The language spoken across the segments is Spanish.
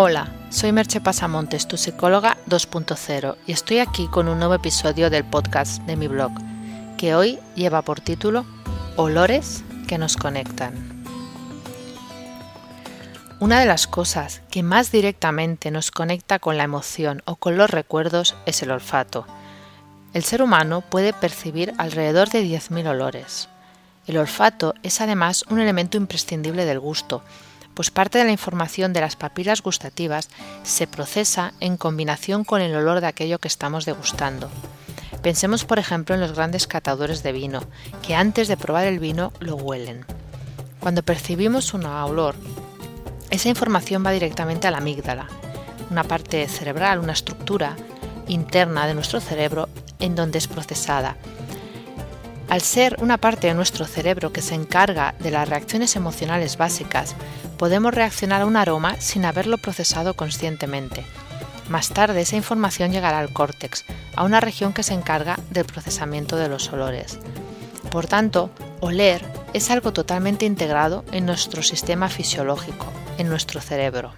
Hola, soy Merche Pasamontes, tu psicóloga 2.0, y estoy aquí con un nuevo episodio del podcast de mi blog, que hoy lleva por título Olores que nos conectan. Una de las cosas que más directamente nos conecta con la emoción o con los recuerdos es el olfato. El ser humano puede percibir alrededor de 10.000 olores. El olfato es además un elemento imprescindible del gusto, pues parte de la información de las papilas gustativas se procesa en combinación con el olor de aquello que estamos degustando. Pensemos, por ejemplo, en los grandes catadores de vino, que antes de probar el vino lo huelen. Cuando percibimos un olor, esa información va directamente a la amígdala, una parte cerebral, una estructura interna de nuestro cerebro en donde es procesada al ser una parte de nuestro cerebro que se encarga de las reacciones emocionales básicas, podemos reaccionar a un aroma sin haberlo procesado conscientemente. Más tarde esa información llegará al córtex, a una región que se encarga del procesamiento de los olores. Por tanto, oler es algo totalmente integrado en nuestro sistema fisiológico, en nuestro cerebro.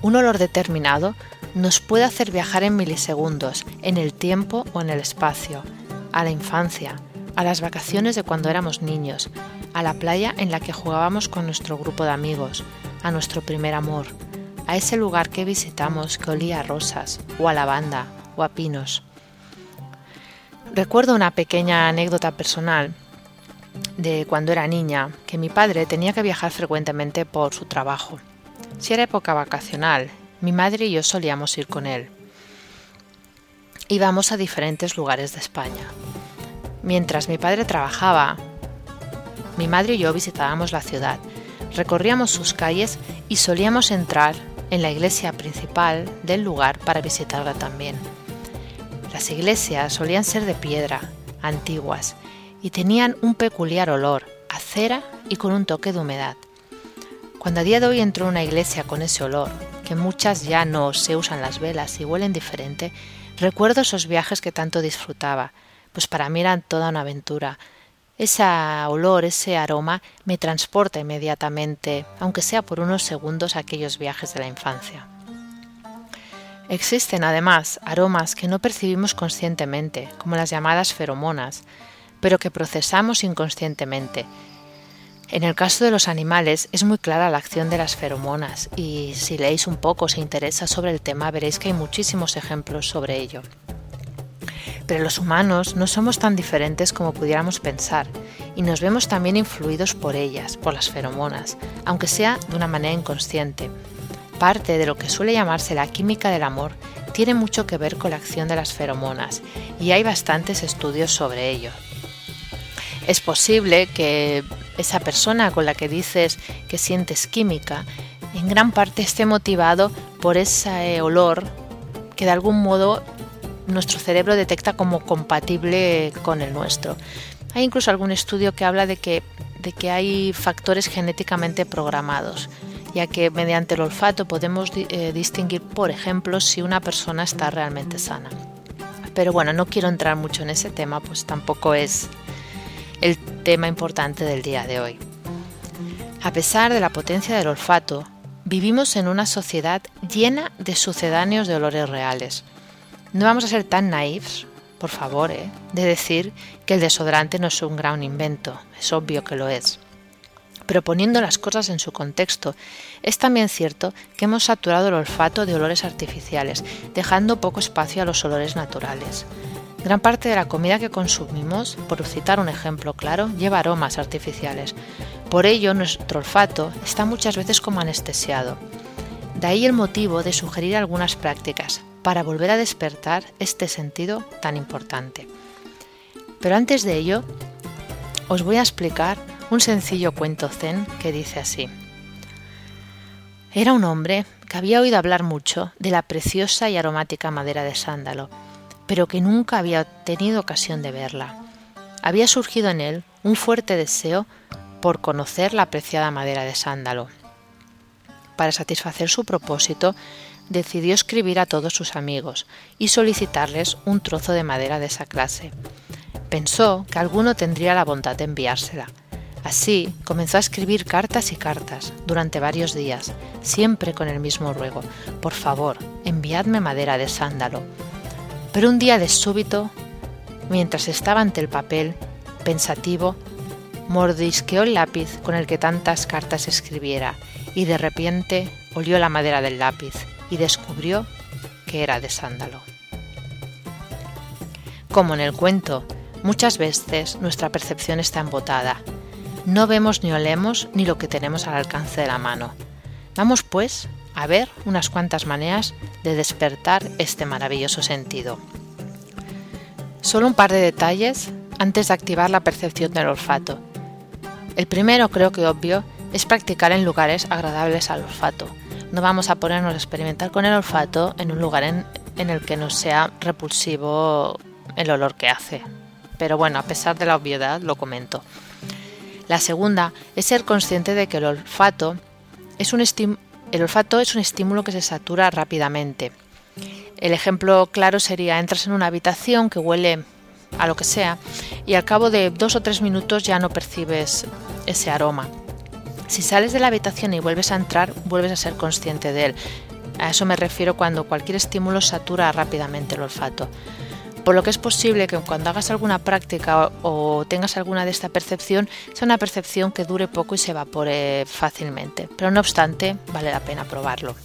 Un olor determinado nos puede hacer viajar en milisegundos, en el tiempo o en el espacio, a la infancia, a las vacaciones de cuando éramos niños, a la playa en la que jugábamos con nuestro grupo de amigos, a nuestro primer amor, a ese lugar que visitamos que olía a rosas, o a lavanda, o a pinos. Recuerdo una pequeña anécdota personal de cuando era niña, que mi padre tenía que viajar frecuentemente por su trabajo. Si era época vacacional, mi madre y yo solíamos ir con él íbamos a diferentes lugares de España. Mientras mi padre trabajaba, mi madre y yo visitábamos la ciudad, recorríamos sus calles y solíamos entrar en la iglesia principal del lugar para visitarla también. Las iglesias solían ser de piedra, antiguas, y tenían un peculiar olor, a cera y con un toque de humedad. Cuando a día de hoy entro a una iglesia con ese olor, que muchas ya no se usan las velas y huelen diferente, Recuerdo esos viajes que tanto disfrutaba, pues para mí eran toda una aventura. Ese olor, ese aroma me transporta inmediatamente, aunque sea por unos segundos, aquellos viajes de la infancia. Existen además aromas que no percibimos conscientemente, como las llamadas feromonas, pero que procesamos inconscientemente en el caso de los animales es muy clara la acción de las feromonas y si leéis un poco, se interesa sobre el tema, veréis que hay muchísimos ejemplos sobre ello. Pero los humanos no somos tan diferentes como pudiéramos pensar y nos vemos también influidos por ellas, por las feromonas, aunque sea de una manera inconsciente. Parte de lo que suele llamarse la química del amor tiene mucho que ver con la acción de las feromonas y hay bastantes estudios sobre ello. Es posible que esa persona con la que dices que sientes química, en gran parte esté motivado por ese olor que de algún modo nuestro cerebro detecta como compatible con el nuestro. Hay incluso algún estudio que habla de que, de que hay factores genéticamente programados, ya que mediante el olfato podemos eh, distinguir, por ejemplo, si una persona está realmente sana. Pero bueno, no quiero entrar mucho en ese tema, pues tampoco es el tema importante del día de hoy. A pesar de la potencia del olfato, vivimos en una sociedad llena de sucedáneos de olores reales. No vamos a ser tan naifs, por favor, ¿eh? de decir que el desodorante no es un gran invento, es obvio que lo es. Pero poniendo las cosas en su contexto, es también cierto que hemos saturado el olfato de olores artificiales, dejando poco espacio a los olores naturales. Gran parte de la comida que consumimos, por citar un ejemplo claro, lleva aromas artificiales. Por ello, nuestro olfato está muchas veces como anestesiado. De ahí el motivo de sugerir algunas prácticas para volver a despertar este sentido tan importante. Pero antes de ello, os voy a explicar un sencillo cuento zen que dice así. Era un hombre que había oído hablar mucho de la preciosa y aromática madera de sándalo, pero que nunca había tenido ocasión de verla. Había surgido en él un fuerte deseo por conocer la apreciada madera de sándalo. Para satisfacer su propósito, decidió escribir a todos sus amigos y solicitarles un trozo de madera de esa clase. Pensó que alguno tendría la bondad de enviársela, Así comenzó a escribir cartas y cartas durante varios días, siempre con el mismo ruego, por favor, enviadme madera de sándalo. Pero un día de súbito, mientras estaba ante el papel, pensativo, mordisqueó el lápiz con el que tantas cartas escribiera y de repente olió la madera del lápiz y descubrió que era de sándalo. Como en el cuento, muchas veces nuestra percepción está embotada no vemos ni olemos ni lo que tenemos al alcance de la mano. Vamos, pues, a ver unas cuantas maneras de despertar este maravilloso sentido. Solo un par de detalles antes de activar la percepción del olfato. El primero, creo que obvio, es practicar en lugares agradables al olfato. No vamos a ponernos a experimentar con el olfato en un lugar en, en el que nos sea repulsivo el olor que hace. Pero bueno, a pesar de la obviedad, lo comento. La segunda es ser consciente de que el olfato es un, el olfato es un estímulo que se satura rápidamente. El ejemplo claro sería entras en una habitación que huele a lo que sea y al cabo de dos o tres minutos ya no percibes ese aroma. Si sales de la habitación y vuelves a entrar, vuelves a ser consciente de él. A eso me refiero cuando cualquier estímulo satura rápidamente el olfato por lo que es posible que cuando hagas alguna práctica o, tengas alguna de esta percepción, sea una percepción que dure poco y se evapore fácilmente. Pero no obstante, vale la pena probarlo.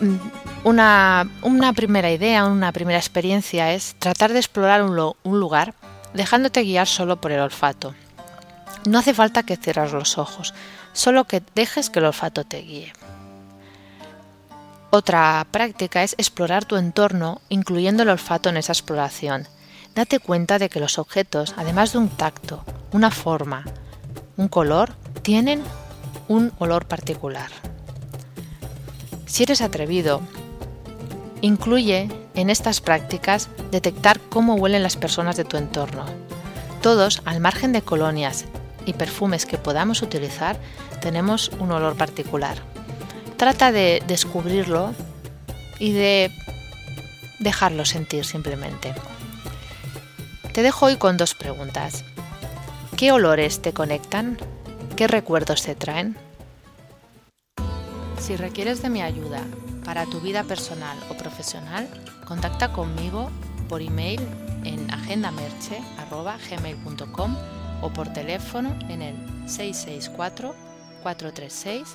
Mm, una, primera idea, una primera experiencia es tratar de explorar un, un lugar dejándote guiar solo por el olfato. No hace falta que cierres los ojos, solo que dejes que el olfato te guíe. Otra práctica es explorar tu entorno incluyendo el olfato en esa exploración. Date cuenta de que los objetos, además de un tacto, una forma, un color, tienen un olor particular. Si eres atrevido, incluye en estas prácticas detectar cómo huelen las personas de tu entorno. Todos, al margen de colonias y perfumes que podamos utilizar, tenemos un olor particular. Trata de descubrirlo y de dejarlo sentir simplemente. Te dejo hoy con dos preguntas. ¿Qué olores te conectan? ¿Qué recuerdos te traen? Si requieres de mi ayuda para tu vida personal o profesional, contacta conmigo por email en agendamerche.gmail.com o por teléfono en el 664 436